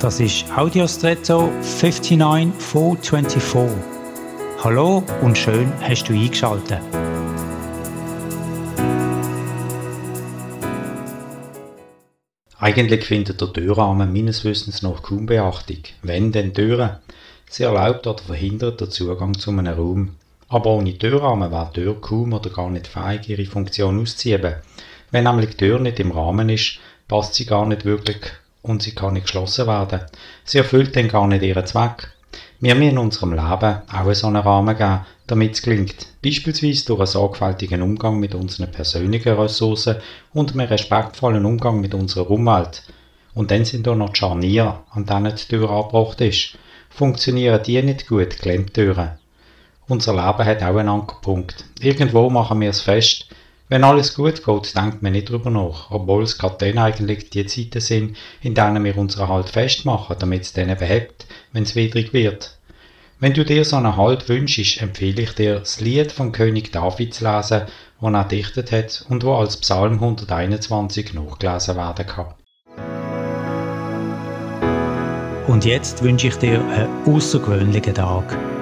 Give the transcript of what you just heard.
Das ist Audiostretto 59424. Hallo und schön hast du eingeschaltet. Eigentlich findet der Türrahmen meines Wissens noch kaum Beachtung. Wenn denn Türen? Sie erlaubt oder verhindert den Zugang zu einem Raum. Aber ohne Türrahmen wäre die Tür kaum oder gar nicht fähig, ihre Funktion auszuüben. Wenn nämlich die Tür nicht im Rahmen ist, passt sie gar nicht wirklich und sie kann nicht geschlossen werden. Sie erfüllt dann gar nicht ihren Zweck. Wir müssen in unserem Leben auch so einen Rahmen geben, damit es gelingt. Beispielsweise durch einen sorgfältigen Umgang mit unseren persönlichen Ressourcen und einen respektvollen Umgang mit unserer Umwelt. Und dann sind da noch die Scharniere, an denen die Tür angebracht ist. Funktionieren die nicht gut, Klemmtüren. Unser Leben hat auch einen Ankerpunkt. Irgendwo machen wir es fest. Wenn alles gut geht, denkt man nicht drüber nach, obwohl es gerade dann eigentlich die Zeiten sind, in denen wir unseren Halt festmachen, damit es dann behebt, wenn es widrig wird. Wenn du dir so einen Halt wünschst, empfehle ich dir, das Lied von König David zu lesen, das er dichtet hat und wo als Psalm 121 nachgelesen werden kann. Und jetzt wünsche ich dir einen außergewöhnlichen Tag.